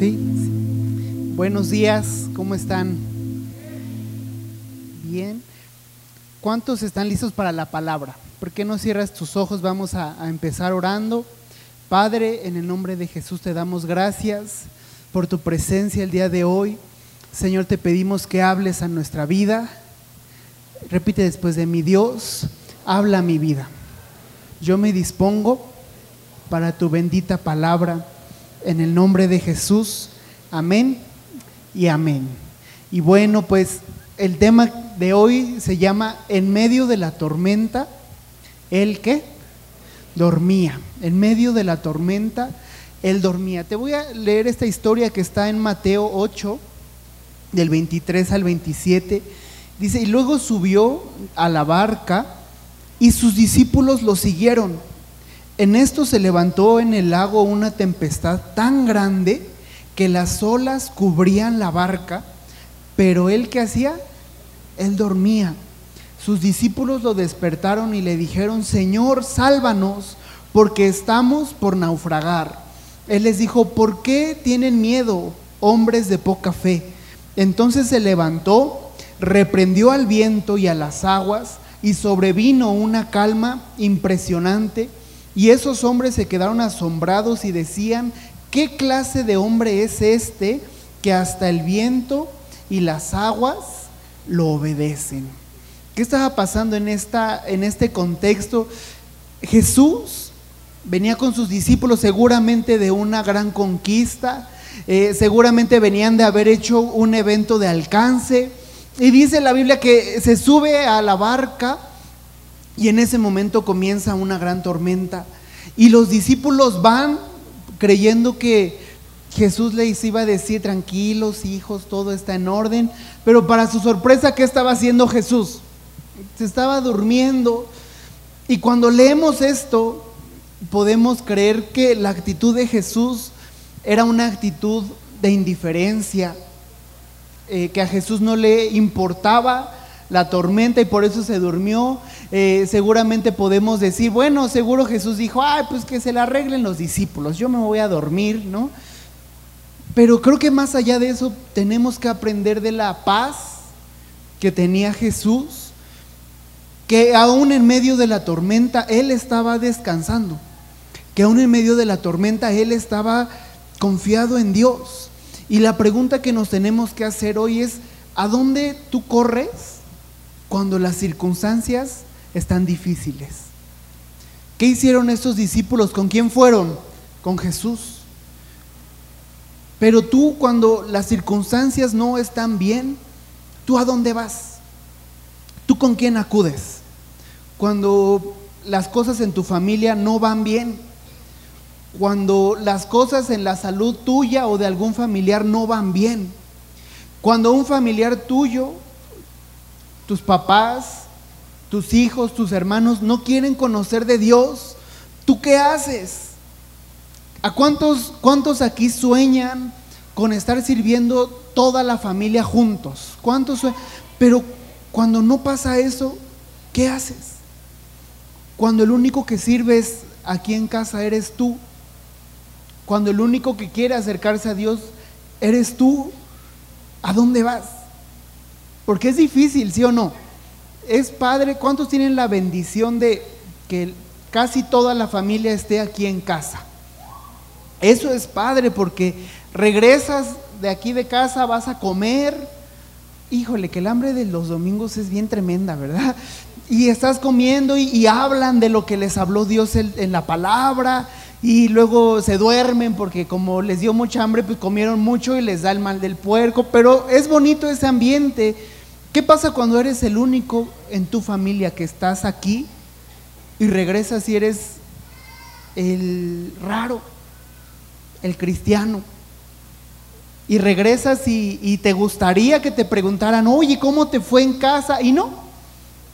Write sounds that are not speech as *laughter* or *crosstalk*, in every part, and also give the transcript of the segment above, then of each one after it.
¿Sí? Buenos días, ¿cómo están? Bien. ¿Cuántos están listos para la palabra? ¿Por qué no cierras tus ojos? Vamos a, a empezar orando. Padre, en el nombre de Jesús te damos gracias por tu presencia el día de hoy. Señor, te pedimos que hables a nuestra vida. Repite después de mi Dios, habla a mi vida. Yo me dispongo para tu bendita palabra en el nombre de Jesús. Amén y amén. Y bueno, pues el tema de hoy se llama En medio de la tormenta, ¿el qué? Dormía. En medio de la tormenta, él dormía. Te voy a leer esta historia que está en Mateo 8, del 23 al 27. Dice, y luego subió a la barca y sus discípulos lo siguieron. En esto se levantó en el lago una tempestad tan grande que las olas cubrían la barca, pero él que hacía, él dormía. Sus discípulos lo despertaron y le dijeron, Señor, sálvanos, porque estamos por naufragar. Él les dijo, ¿por qué tienen miedo, hombres de poca fe? Entonces se levantó, reprendió al viento y a las aguas, y sobrevino una calma impresionante, y esos hombres se quedaron asombrados y decían, ¿qué clase de hombre es este que hasta el viento y las aguas lo obedecen? ¿Qué estaba pasando en, esta, en este contexto? Jesús venía con sus discípulos seguramente de una gran conquista, eh, seguramente venían de haber hecho un evento de alcance. Y dice la Biblia que se sube a la barca y en ese momento comienza una gran tormenta. Y los discípulos van creyendo que Jesús les iba a decir, tranquilos hijos, todo está en orden. Pero para su sorpresa, ¿qué estaba haciendo Jesús? Se estaba durmiendo. Y cuando leemos esto, podemos creer que la actitud de Jesús era una actitud de indiferencia, eh, que a Jesús no le importaba la tormenta y por eso se durmió. Eh, seguramente podemos decir, bueno, seguro Jesús dijo, ay, pues que se la arreglen los discípulos, yo me voy a dormir, ¿no? Pero creo que más allá de eso tenemos que aprender de la paz que tenía Jesús, que aún en medio de la tormenta Él estaba descansando, que aún en medio de la tormenta Él estaba confiado en Dios. Y la pregunta que nos tenemos que hacer hoy es, ¿a dónde tú corres cuando las circunstancias están difíciles? ¿Qué hicieron estos discípulos? ¿Con quién fueron? Con Jesús. Pero tú cuando las circunstancias no están bien, ¿tú a dónde vas? ¿Tú con quién acudes? Cuando las cosas en tu familia no van bien, cuando las cosas en la salud tuya o de algún familiar no van bien, cuando un familiar tuyo, tus papás, tus hijos, tus hermanos no quieren conocer de Dios, ¿tú qué haces? ¿A cuántos, cuántos aquí sueñan con estar sirviendo toda la familia juntos? ¿Cuántos Pero cuando no pasa eso, ¿qué haces? Cuando el único que sirves aquí en casa eres tú, cuando el único que quiere acercarse a Dios eres tú, ¿a dónde vas? Porque es difícil, ¿sí o no? Es padre, ¿cuántos tienen la bendición de que casi toda la familia esté aquí en casa? Eso es padre porque regresas de aquí de casa, vas a comer. Híjole, que el hambre de los domingos es bien tremenda, ¿verdad? Y estás comiendo y, hablan de lo que les habló Dios en la palabra y luego se duermen porque como les dio mucha hambre, pues comieron mucho y les da el mal del puerco, pero es bonito ese ambiente. ¿Qué pasa cuando eres el único en tu familia que estás aquí y regresas y eres el raro, el cristiano? Y regresas y, y te gustaría que te preguntaran, oye, ¿cómo te fue en casa? Y no,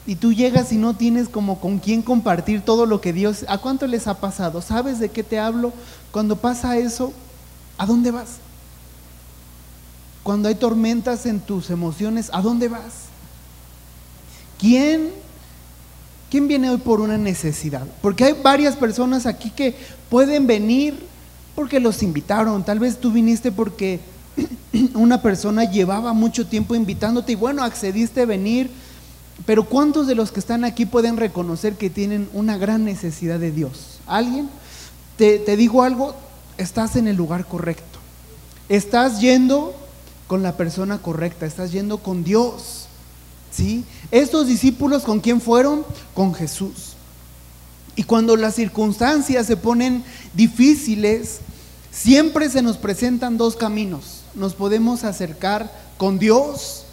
y tú llegas y no tienes como con quién compartir todo lo que Dios... ¿A cuánto les ha pasado? ¿Sabes de qué te hablo? Cuando pasa eso, ¿a dónde vas? Cuando hay tormentas en tus emociones, ¿a dónde vas? ¿Quién, quién viene hoy por una necesidad? Porque hay varias personas aquí que pueden venir porque los invitaron, tal vez tú viniste porque *clears throat* una persona llevaba mucho tiempo invitándote y bueno, accediste a venir, pero ¿cuántos de los que están aquí pueden reconocer que tienen una gran necesidad de Dios? ¿Alguien? Te, te digo algo, estás en el lugar correcto. Estás yendo con la persona correcta, estás yendo con Dios. ¿Sí? Estos discípulos con quién fueron? Con Jesús. Y cuando las circunstancias se ponen difíciles, siempre se nos presentan dos caminos. Nos podemos acercar con Dios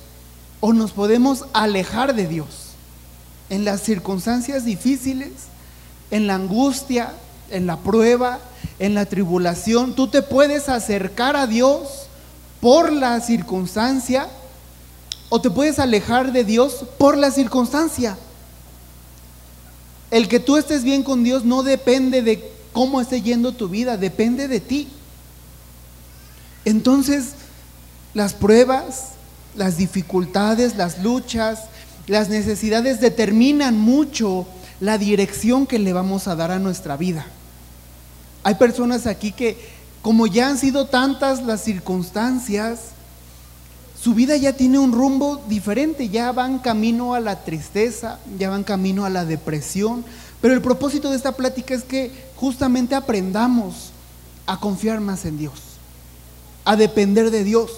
o nos podemos alejar de Dios. En las circunstancias difíciles, en la angustia, en la prueba, en la tribulación, tú te puedes acercar a Dios por la circunstancia o te puedes alejar de Dios por la circunstancia. El que tú estés bien con Dios no depende de cómo esté yendo tu vida, depende de ti. Entonces, las pruebas, las dificultades, las luchas, las necesidades determinan mucho la dirección que le vamos a dar a nuestra vida. Hay personas aquí que, como ya han sido tantas las circunstancias, su vida ya tiene un rumbo diferente, ya van camino a la tristeza, ya van camino a la depresión. Pero el propósito de esta plática es que justamente aprendamos a confiar más en Dios, a depender de Dios,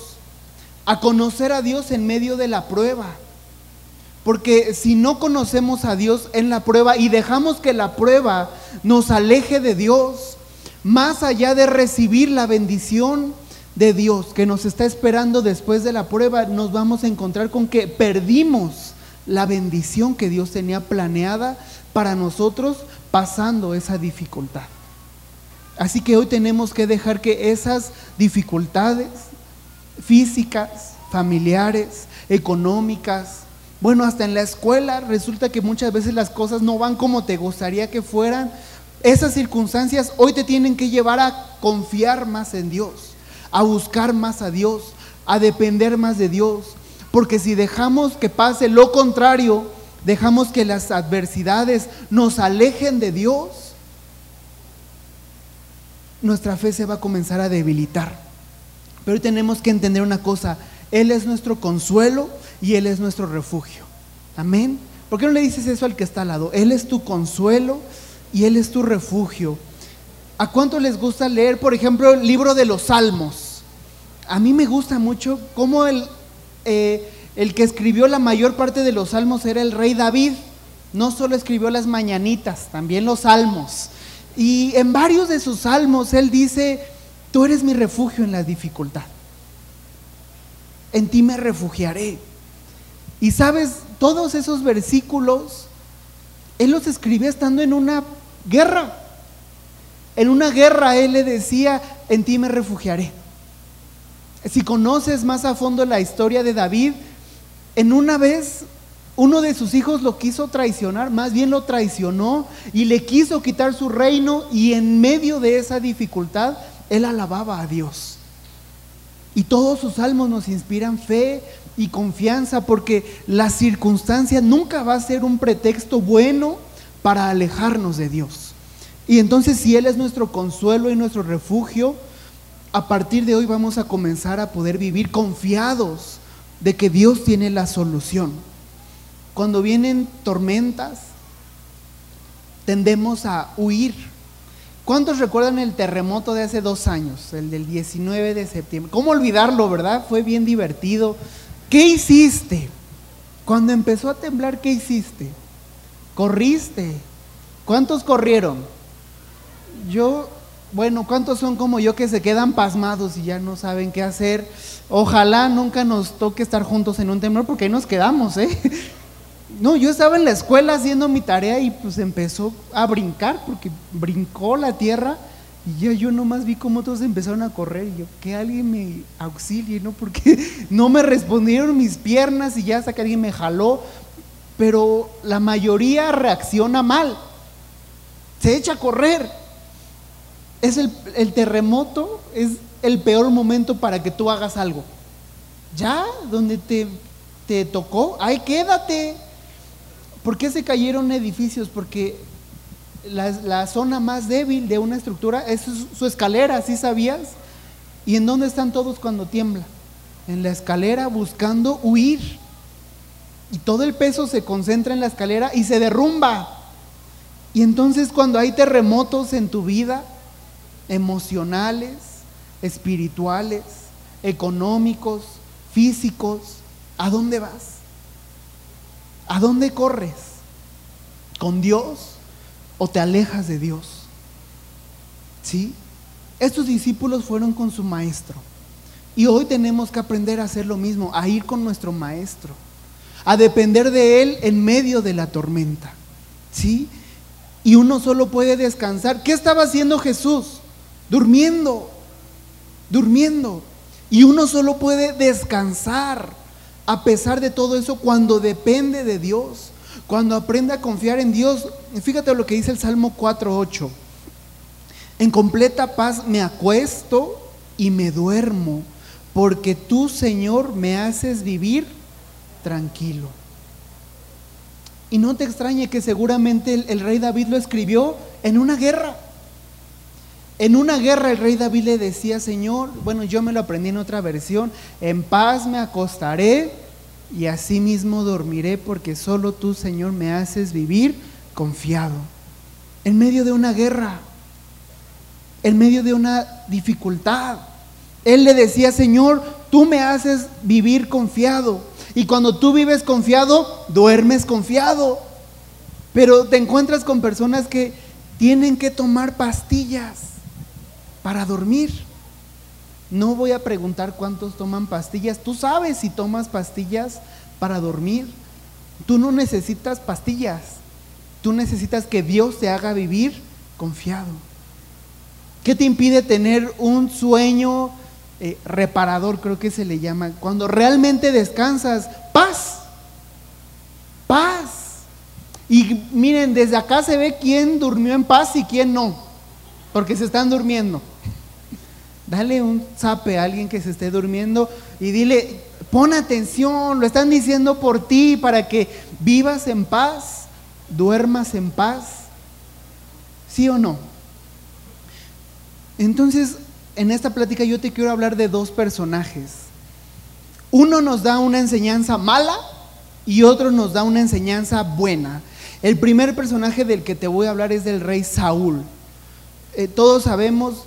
a conocer a Dios en medio de la prueba. Porque si no conocemos a Dios en la prueba y dejamos que la prueba nos aleje de Dios, más allá de recibir la bendición, de Dios que nos está esperando después de la prueba, nos vamos a encontrar con que perdimos la bendición que Dios tenía planeada para nosotros pasando esa dificultad. Así que hoy tenemos que dejar que esas dificultades físicas, familiares, económicas, bueno, hasta en la escuela resulta que muchas veces las cosas no van como te gustaría que fueran. Esas circunstancias hoy te tienen que llevar a confiar más en Dios a buscar más a Dios, a depender más de Dios. Porque si dejamos que pase lo contrario, dejamos que las adversidades nos alejen de Dios, nuestra fe se va a comenzar a debilitar. Pero tenemos que entender una cosa, Él es nuestro consuelo y Él es nuestro refugio. Amén. ¿Por qué no le dices eso al que está al lado? Él es tu consuelo y Él es tu refugio. ¿A cuánto les gusta leer, por ejemplo, el libro de los Salmos? a mí me gusta mucho cómo el, eh, el que escribió la mayor parte de los salmos era el rey David. No solo escribió las mañanitas, también los salmos. Y en varios de sus salmos él dice, tú eres mi refugio en la dificultad. En ti me refugiaré. Y sabes, todos esos versículos, él los escribía estando en una guerra. En una guerra él le decía, en ti me refugiaré. Si conoces más a fondo la historia de David, en una vez uno de sus hijos lo quiso traicionar, más bien lo traicionó y le quiso quitar su reino y en medio de esa dificultad él alababa a Dios. Y todos sus salmos nos inspiran fe y confianza porque la circunstancia nunca va a ser un pretexto bueno para alejarnos de Dios. Y entonces si Él es nuestro consuelo y nuestro refugio, a partir de hoy vamos a comenzar a poder vivir confiados de que Dios tiene la solución. Cuando vienen tormentas, tendemos a huir. ¿Cuántos recuerdan el terremoto de hace dos años, el del 19 de septiembre? ¿Cómo olvidarlo, verdad? Fue bien divertido. ¿Qué hiciste? Cuando empezó a temblar, ¿qué hiciste? Corriste. ¿Cuántos corrieron? Yo bueno, ¿cuántos son como yo que se quedan pasmados y ya no saben qué hacer? Ojalá nunca nos toque estar juntos en un temblor porque ahí nos quedamos, ¿eh? *laughs* No, yo estaba en la escuela haciendo mi tarea y pues empezó a brincar porque brincó la tierra y ya yo nomás vi cómo todos empezaron a correr y yo, que alguien me auxilie, ¿no? Porque *laughs* no me respondieron mis piernas y ya hasta que alguien me jaló, pero la mayoría reacciona mal, se echa a correr es el, terremoto, es el peor momento para que tú hagas algo. Ya, donde te, tocó, ahí quédate. ¿Por qué se cayeron edificios? Porque la, zona más débil de una estructura es su, escalera, ¿sí sabías? ¿Y en dónde están todos cuando tiembla? En la escalera buscando huir. Y todo el peso se concentra en la escalera y se derrumba. Y entonces cuando hay terremotos en tu vida, emocionales, espirituales, económicos, físicos, ¿a dónde vas? ¿A dónde corres? ¿Con Dios o te alejas de Dios? ¿Sí? Estos discípulos fueron con su maestro. Y hoy tenemos que aprender a hacer lo mismo, a ir con nuestro maestro, a depender de Él en medio de la tormenta. ¿Sí? Y uno solo puede descansar. ¿Qué estaba haciendo Jesús? Durmiendo, durmiendo. Y uno solo puede descansar a pesar de todo eso cuando depende de Dios, cuando aprende a confiar en Dios. Fíjate lo que dice el Salmo 4.8. En completa paz me acuesto y me duermo, porque tú, Señor, me haces vivir tranquilo. Y no te extrañe que seguramente el, el, rey David lo escribió en una guerra. En una guerra el rey David le decía, Señor, bueno, yo me lo aprendí en otra versión, en paz me acostaré y así mismo dormiré porque solo tú, Señor, me haces vivir confiado. En medio de una guerra, en medio de una dificultad. Él le decía, Señor, tú me haces vivir confiado. Y cuando tú vives confiado, duermes confiado. Pero te encuentras con personas que tienen que tomar pastillas para dormir. No voy a preguntar cuántos toman pastillas. Tú sabes si tomas pastillas para dormir. Tú no necesitas pastillas. Tú necesitas que Dios te haga vivir confiado. ¿Qué te impide tener un sueño eh, reparador, creo que se le llama? Cuando realmente descansas, paz. Paz. Y miren, desde acá se ve quién durmió en paz y quién no, porque se están durmiendo. Dale un zape a alguien que se esté durmiendo y dile, pon atención, lo están diciendo por ti para que vivas en paz, duermas en paz. ¿Sí o no? Entonces, en esta plática yo te quiero hablar de dos personajes. Uno nos da una enseñanza mala y otro nos da una enseñanza buena. El primer personaje del que te voy a hablar es del rey Saúl. Eh, todos sabemos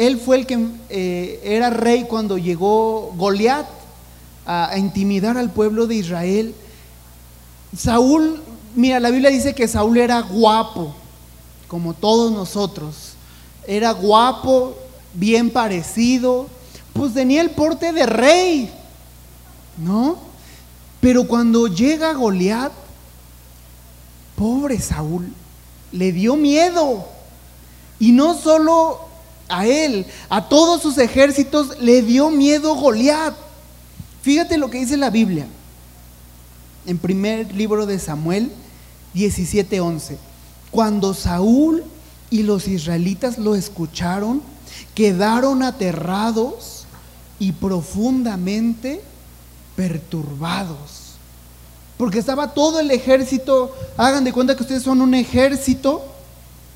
él fue el que eh, era rey cuando llegó Goliat a, intimidar al pueblo de Israel. Saúl, mira, la Biblia dice que Saúl era guapo, como todos nosotros. Era guapo, bien parecido, pues tenía el porte de rey, ¿no? Pero cuando llega Goliat, pobre Saúl, le dio miedo. Y no solo a él, a todos sus ejércitos, le dio miedo Goliat. Fíjate lo que dice la Biblia. En primer libro de Samuel 17:11. Cuando Saúl y los israelitas lo escucharon, quedaron aterrados y profundamente perturbados. Porque estaba todo el ejército, hagan de cuenta que ustedes son un ejército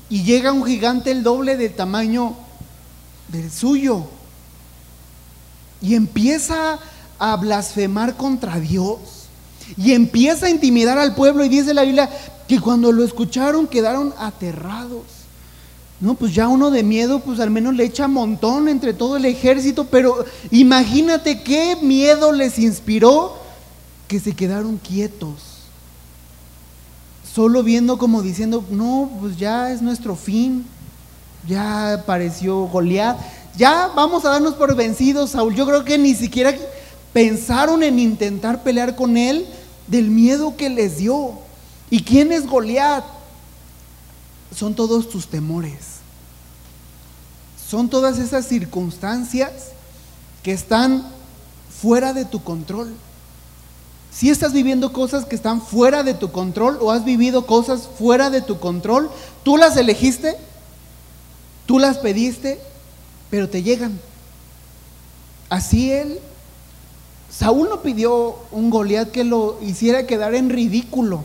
y llega un gigante el doble del tamaño del suyo. Y empieza a blasfemar contra Dios. Y empieza a intimidar al pueblo. Y dice la Biblia que cuando lo escucharon quedaron aterrados. No, pues ya uno de miedo, pues al menos le echa montón entre todo el ejército. Pero imagínate qué miedo les inspiró que se quedaron quietos. Solo viendo como diciendo, no, pues ya es nuestro fin ya apareció Goliat, ya vamos a darnos por vencidos, Saúl. Yo creo que ni siquiera pensaron en intentar pelear con él del miedo que les dio. ¿Y quién es Goliat? Son todos tus temores. Son todas esas circunstancias que están fuera de tu control. Si estás viviendo cosas que están fuera de tu control o has vivido cosas fuera de tu control, tú las elegiste, Tú las pediste, pero te llegan. Así él, Saúl no pidió un Goliat que lo hiciera quedar en ridículo.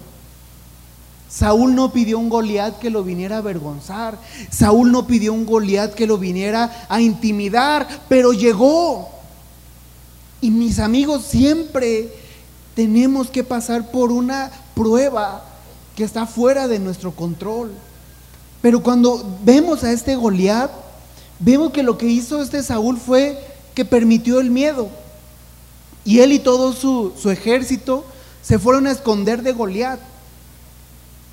Saúl no pidió un Goliat que lo viniera a avergonzar. Saúl no pidió un Goliat que lo viniera a intimidar, pero llegó. Y mis amigos, siempre tenemos que pasar por una prueba que está fuera de nuestro control. Pero cuando vemos a este Goliat, vemos que lo que hizo este Saúl fue que permitió el miedo. Y él y todo su, su ejército se fueron a esconder de Goliat,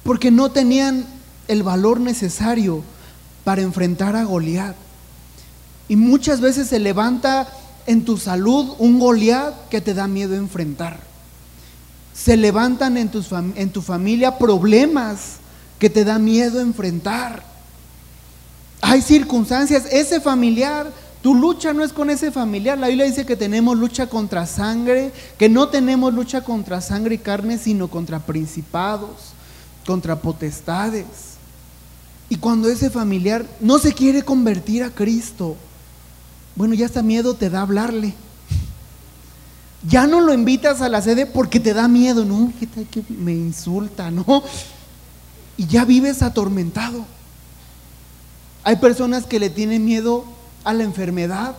porque no tenían el valor necesario para enfrentar a Goliat. Y muchas veces se levanta en tu salud un Goliat que te da miedo enfrentar. Se levantan en, tus en tu familia problemas que te da miedo enfrentar. Hay circunstancias, ese familiar tu lucha no es con ese familiar. La Biblia dice que tenemos lucha contra sangre, que no tenemos lucha contra sangre y carne, sino contra principados, contra potestades. Y cuando ese familiar no se quiere convertir a Cristo, bueno, ya hasta miedo te da hablarle. Ya no lo invitas a la sede porque te da miedo, no, que me insulta, ¿no? Y ya vives atormentado. Hay personas que le tienen miedo a la enfermedad.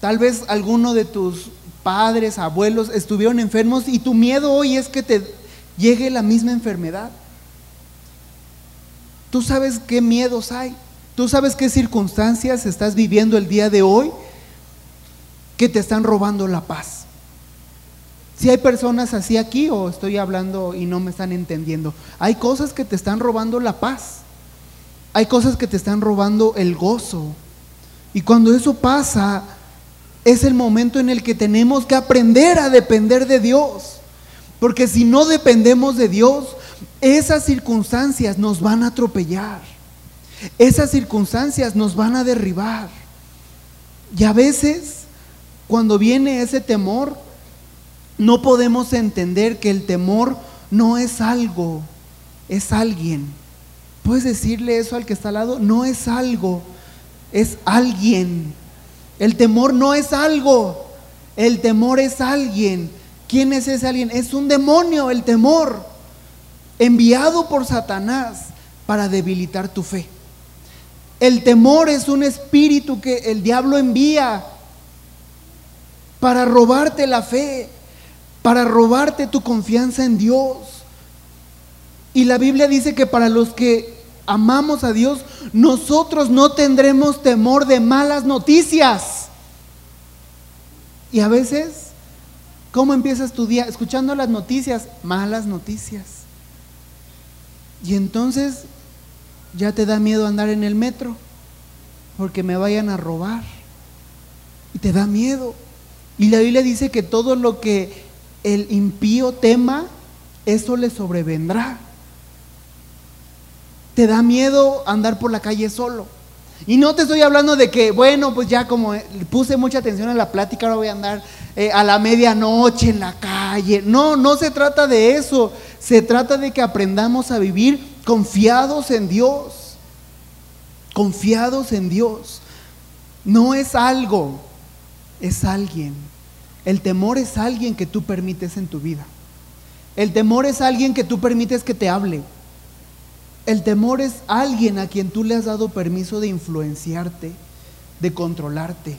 Tal vez alguno de tus padres, abuelos estuvieron enfermos y tu miedo hoy es que te llegue la misma enfermedad. Tú sabes qué miedos hay. Tú sabes qué circunstancias estás viviendo el día de hoy que te están robando la paz. Si hay personas así aquí o estoy hablando y no me están entendiendo, hay cosas que te están robando la paz. Hay cosas que te están robando el gozo. Y cuando eso pasa, es el momento en el que tenemos que aprender a depender de Dios. Porque si no dependemos de Dios, esas circunstancias nos van a atropellar. Esas circunstancias nos van a derribar. Y a veces, cuando viene ese temor, no podemos entender que el temor no es algo, es alguien. ¿Puedes decirle eso al que está al lado? No es algo, es alguien. El temor no es algo, el temor es alguien. ¿Quién es ese alguien? Es un demonio, el temor, enviado por Satanás para debilitar tu fe. El temor es un espíritu que el diablo envía para robarte la fe, para robarte tu confianza en Dios. Y la Biblia dice que para los que amamos a Dios, nosotros no tendremos temor de malas noticias. Y a veces, ¿cómo empiezas tu día? Escuchando las noticias, malas noticias. Y entonces ya te da miedo andar en el metro porque me vayan a robar. Y te da miedo. Y la Biblia dice que todo lo que el impío tema, eso le sobrevendrá te da miedo andar por la calle solo. Y no te estoy hablando de que, bueno, pues ya como puse mucha atención a la plática, ahora voy a andar eh, a la medianoche en la calle. No, no se trata de eso. Se trata de que aprendamos a vivir confiados en Dios. Confiados en Dios. No es algo, es alguien. El temor es alguien que tú permites en tu vida. El temor es alguien que tú permites que te hable. El temor es alguien a quien tú le has dado permiso de influenciarte, de controlarte,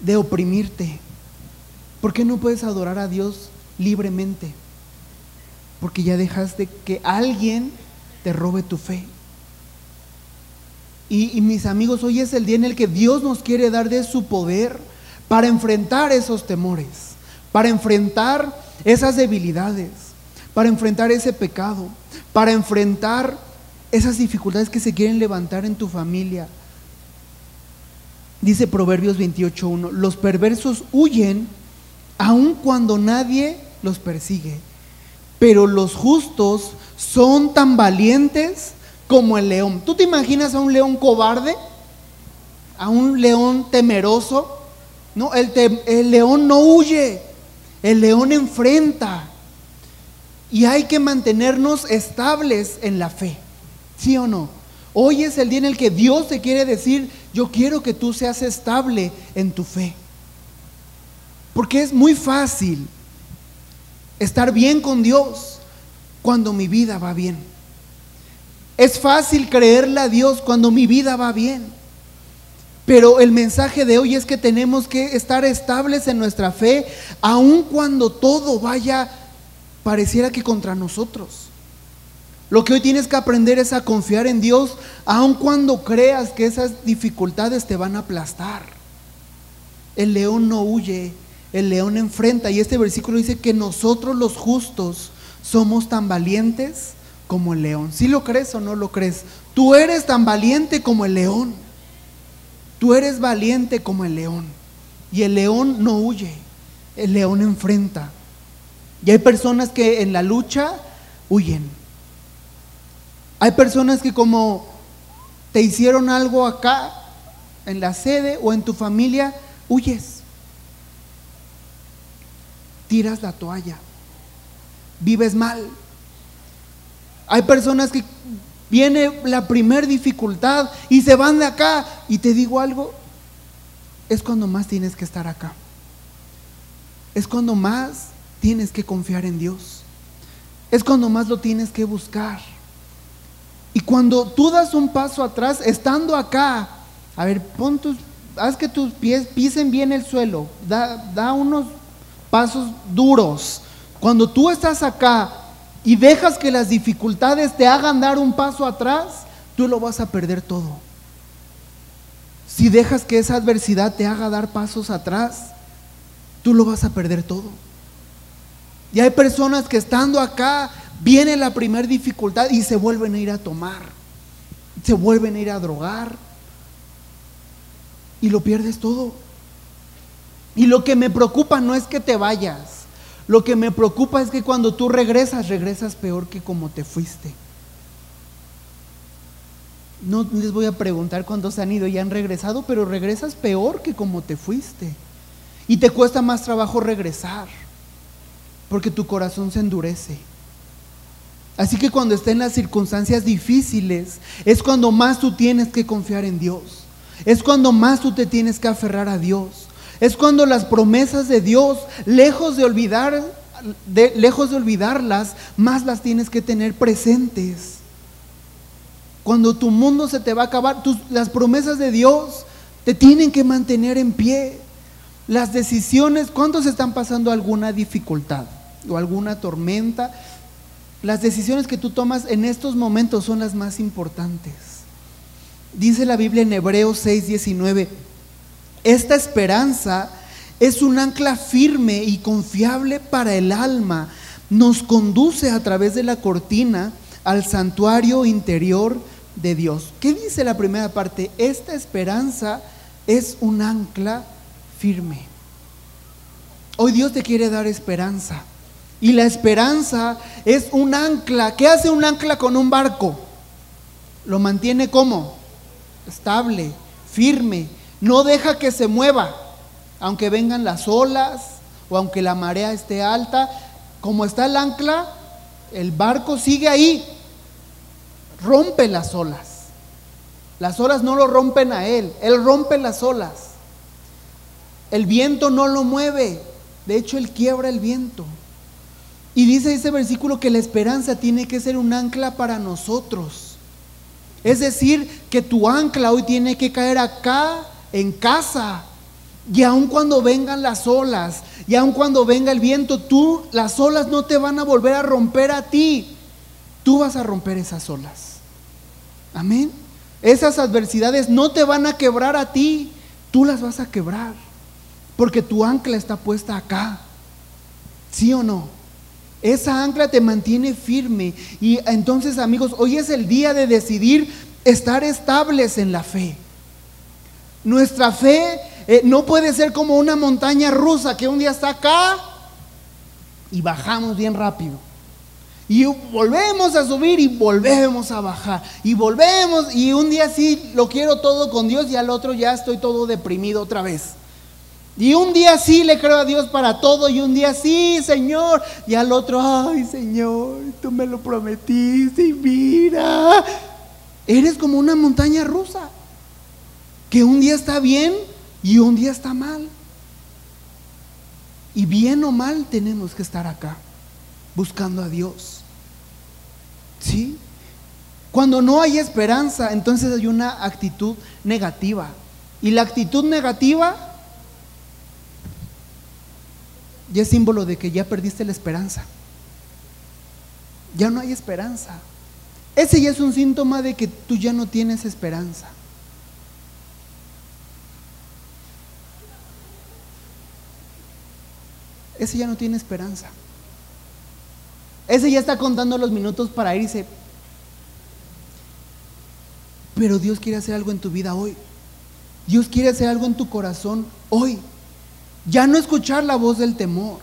de oprimirte. ¿Por qué no puedes adorar a Dios libremente? Porque ya dejaste que alguien te robe tu fe. Y, mis amigos, hoy es el día en el que Dios nos quiere dar de su poder para enfrentar esos temores, para enfrentar esas debilidades, para enfrentar ese pecado para enfrentar esas dificultades que se quieren levantar en tu familia. Dice Proverbios 28.1, los perversos huyen aun cuando nadie los persigue, pero los justos son tan valientes como el león. ¿Tú te imaginas a un león cobarde? ¿A un león temeroso? No, el, el león no huye, el león enfrenta. Y hay que mantenernos estables en la fe. ¿Sí o no? Hoy es el día en el que Dios te quiere decir, yo quiero que tú seas estable en tu fe. Porque es muy fácil estar bien con Dios cuando mi vida va bien. Es fácil creerle a Dios cuando mi vida va bien. Pero el mensaje de hoy es que tenemos que estar estables en nuestra fe, aun cuando todo vaya, pareciera que contra nosotros. Lo que hoy tienes que aprender es a confiar en Dios, aun cuando creas que esas dificultades te van a aplastar. El león no huye, el león enfrenta. Y este versículo dice que nosotros los justos somos tan valientes como el león. Si lo crees o no lo crees, tú eres tan valiente como el león. Tú eres valiente como el león. Y el león no huye, el león enfrenta. Y hay personas que en la lucha huyen. Hay personas que como te hicieron algo acá, en la sede o en tu familia, huyes. Tiras la toalla. Vives mal. Hay personas que Viene la primer dificultad y se van de acá. Y te digo algo, es cuando más tienes que estar acá. Es cuando más tienes que confiar en Dios. Es cuando más lo tienes que buscar. Y cuando tú das un paso atrás, estando acá, a ver, pon tus, haz que tus pies pisen bien el suelo, da, da unos pasos duros. Cuando tú estás acá y dejas que las dificultades te hagan dar un paso atrás, tú lo vas a perder todo. Si dejas que esa adversidad te haga dar pasos atrás, tú lo vas a perder todo. Y hay personas que estando acá, viene la primera dificultad y se vuelven a ir a tomar, se vuelven a ir a drogar y lo pierdes todo. Y lo que me preocupa no es que te vayas, lo que me preocupa es que cuando tú regresas, regresas peor que como te fuiste. No les voy a preguntar cuántos han ido y han regresado, pero regresas peor que como te fuiste. Y te cuesta más trabajo regresar, porque tu corazón se endurece. Así que cuando estén las circunstancias difíciles, es cuando más tú tienes que confiar en Dios. Es cuando más tú te tienes que aferrar a Dios. Es cuando las promesas de Dios, lejos de olvidar, lejos de olvidarlas, más las tienes que tener presentes. Cuando tu mundo se te va a acabar, las promesas de Dios te tienen que mantener en pie. Las decisiones, ¿cuántos están pasando alguna dificultad o alguna tormenta? Las decisiones que tú tomas en estos momentos son las más importantes. Dice la Biblia en Hebreos 6, 19 esta esperanza es un ancla firme y confiable para el alma. Nos conduce a través de la cortina al santuario interior de Dios. ¿Qué dice la primera parte? Esta esperanza es un ancla firme. Hoy Dios te quiere dar esperanza. Y la esperanza es un ancla. ¿Qué hace un ancla con un barco? Lo mantiene como? Estable, firme, no deja que se mueva, aunque vengan las olas o aunque la marea esté alta. Como está el ancla, el barco sigue ahí. Rompe las olas. Las olas no lo rompen a él, él rompe las olas. El viento no lo mueve, de hecho él quiebra el viento. Y dice ese versículo que la esperanza tiene que ser un ancla para nosotros. Es decir, que tu ancla hoy tiene que caer acá en casa. Y aun cuando vengan las olas, y aun cuando venga el viento, tú, las olas no te van a volver a romper a ti. Tú vas a romper esas olas. Amén. Esas adversidades no te van a quebrar a ti, tú las vas a quebrar. Porque tu ancla está puesta acá. ¿Sí o no? Esa ancla te mantiene firme. Y entonces, amigos, hoy es el día de decidir estar estables en la fe. Nuestra fe eh, no puede ser como una montaña rusa que un día está acá y bajamos bien rápido. Y volvemos a subir y volvemos a bajar. Y volvemos y un día sí lo quiero todo con Dios y al otro ya estoy todo deprimido otra vez. Y un día sí le creo a Dios para todo y un día sí, Señor. Y al otro, ay, Señor, tú me lo prometiste y mira. Eres como una montaña rusa que un día está bien y un día está mal. Y bien o mal tenemos que estar acá. buscando a Dios. ¿Sí? Cuando no hay esperanza, entonces hay una actitud negativa. Y la actitud negativa ya es símbolo de que ya perdiste la esperanza. Ya no hay esperanza. Ese ya es un síntoma de que tú ya no tienes esperanza. Ese ya no tiene esperanza. Ese ya está contando los minutos para irse. Pero Dios quiere hacer algo en tu vida hoy. Dios quiere hacer algo en tu corazón hoy. Ya no escuchar la voz del temor.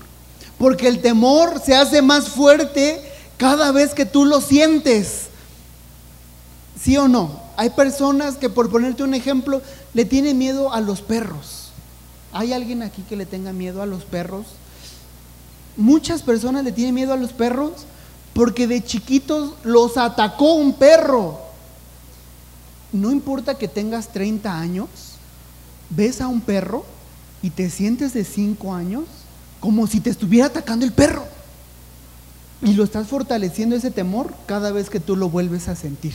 Porque el temor se hace más fuerte cada vez que tú lo sientes. ¿Sí o no? Hay personas que, por ponerte un ejemplo, le tienen miedo a los perros. ¿Hay alguien aquí que le tenga miedo a los perros? Muchas personas le tienen miedo a los perros porque de chiquitos los atacó un perro. No importa que tengas 30 años, ves a un perro y te sientes de 5 años como si te estuviera atacando el perro. Y lo estás fortaleciendo ese temor cada vez que tú lo vuelves a sentir.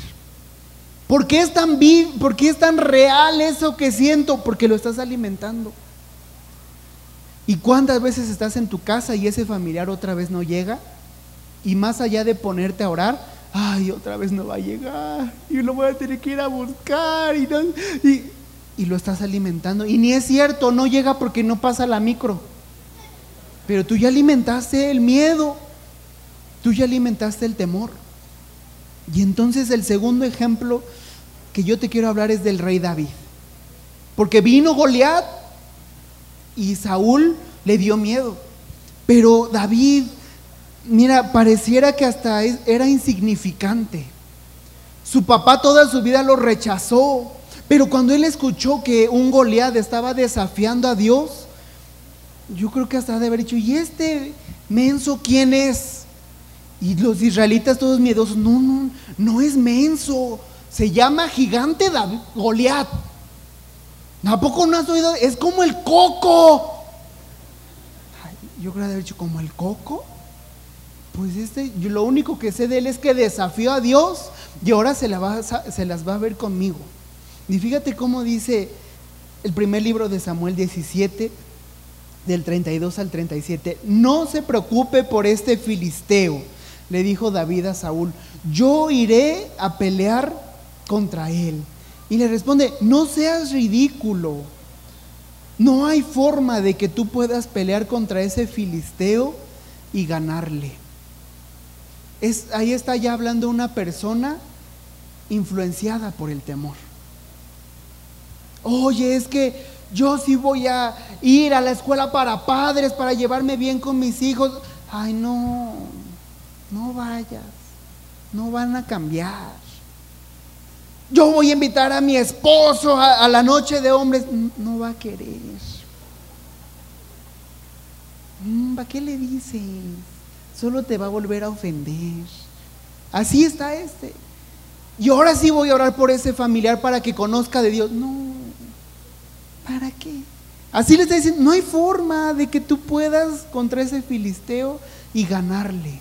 ¿Por qué es tan, por qué es tan real eso que siento? Porque lo estás alimentando. ¿Y cuántas veces estás en tu casa y ese familiar otra vez no llega? Y más allá de ponerte a orar, ay, otra vez no va a llegar, y lo voy a tener que ir a buscar, y, y lo estás alimentando. Y ni es cierto, no llega porque no pasa la micro. Pero tú ya alimentaste el miedo, tú ya alimentaste el temor. Y entonces el segundo ejemplo que yo te quiero hablar es del rey David. Porque vino Goliat y Saúl le dio miedo. Pero David, mira, pareciera que hasta era insignificante. Su papá toda su vida lo rechazó. Pero cuando él escuchó que un Goliat estaba desafiando a Dios, yo creo que hasta de haber dicho, ¿y este menso quién es? Y los israelitas todos miedosos, no, no, no es menso, se llama gigante David. ¿A poco no has oído? Es como el coco. yo creo haber dicho, ¿como el coco? Pues este, yo lo único que sé de él es que desafió a Dios y ahora se, se las va a ver conmigo. Y fíjate cómo dice el primer libro de Samuel 17, del 32 al 37. No se preocupe por este filisteo, le dijo David a Saúl. Yo iré a pelear contra él. Y le responde, no seas ridículo. No hay forma de que tú puedas pelear contra ese filisteo y ganarle. Es, ahí está ya hablando una persona influenciada por el temor. Oye, es que yo sí voy a ir a la escuela para padres, para llevarme bien con mis hijos. Ay, no, no vayas, no van a cambiar yo voy a invitar a mi esposo a, la noche de hombres, no va a querer. Mm, ¿Para qué le dices? Solo te va a volver a ofender. Así está este. Y ahora sí voy a orar por ese familiar para que conozca de Dios. No, ¿para qué? Así le está diciendo, no hay forma de que tú puedas contra ese filisteo y ganarle.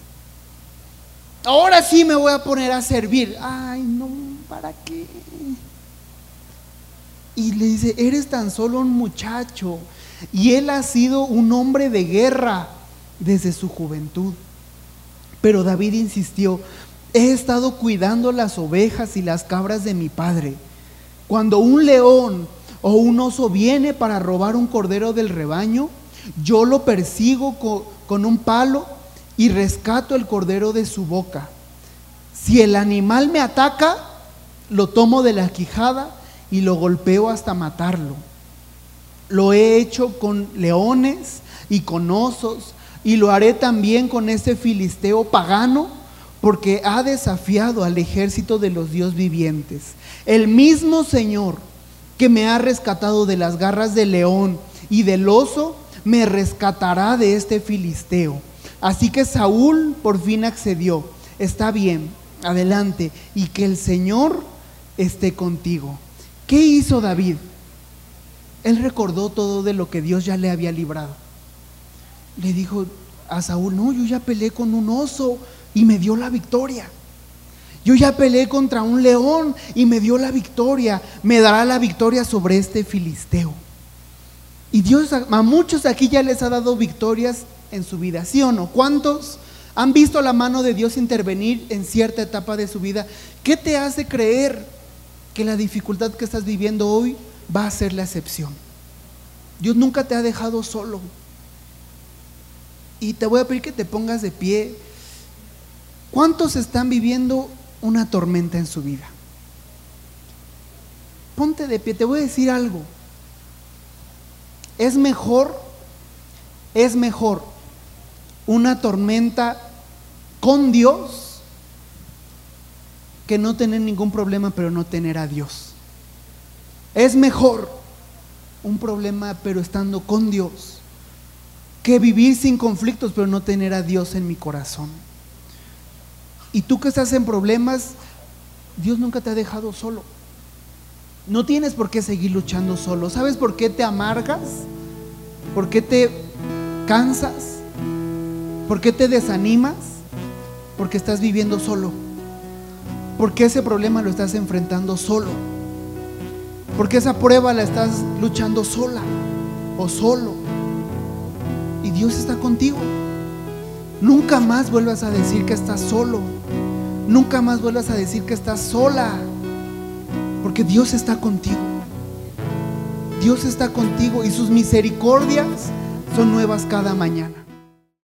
Ahora sí me voy a poner a servir. Ay, no, ¿para qué? Y le dice, eres tan solo un muchacho. Y él ha sido un hombre de guerra desde su juventud. Pero David insistió, he estado cuidando las ovejas y las cabras de mi padre. Cuando un león o un oso viene para robar un cordero del rebaño, yo lo persigo con, un palo y rescato el cordero de su boca. Si el animal me ataca, lo tomo de la quijada y lo golpeo hasta matarlo. Lo he hecho con leones y con osos y lo haré también con este filisteo pagano porque ha desafiado al ejército de los dios vivientes. El mismo Señor que me ha rescatado de las garras del león y del oso, me rescatará de este filisteo. Así que Saúl por fin accedió. Está bien, adelante. Y que el Señor esté contigo. ¿Qué hizo David? Él recordó todo de lo que Dios ya le había librado. Le dijo, a Saúl, no, yo ya peleé con un oso y me dio la victoria. Yo ya peleé contra un león y me dio la victoria. Me dará la victoria sobre este filisteo. Y Dios a muchos aquí ya les ha dado victorias en su vida, ¿sí o no? ¿Cuántos han visto la mano de Dios intervenir en cierta etapa de su vida? ¿Qué te hace creer que la dificultad que estás viviendo hoy va a ser la excepción? Dios nunca te ha dejado solo. Y te voy a pedir que te pongas de pie. ¿Cuántos están viviendo una tormenta en su vida? Ponte de pie, te voy a decir algo. Es mejor, es mejor una tormenta con Dios que no tener ningún problema pero no tener a Dios. Es mejor un problema pero estando con Dios que vivir sin conflictos pero no tener a Dios en mi corazón. Y tú que estás en problemas, Dios nunca te ha dejado solo. No tienes por qué seguir luchando solo. ¿Sabes por qué te amargas? ¿Por qué te cansas? ¿Por qué te desanimas? Porque estás viviendo solo. Porque ese problema lo estás enfrentando solo. Porque esa prueba la estás luchando sola o solo. Y Dios está contigo. Nunca más vuelvas a decir que estás solo. Nunca más vuelvas a decir que estás sola. Porque Dios está contigo. Dios está contigo y sus misericordias son nuevas cada mañana.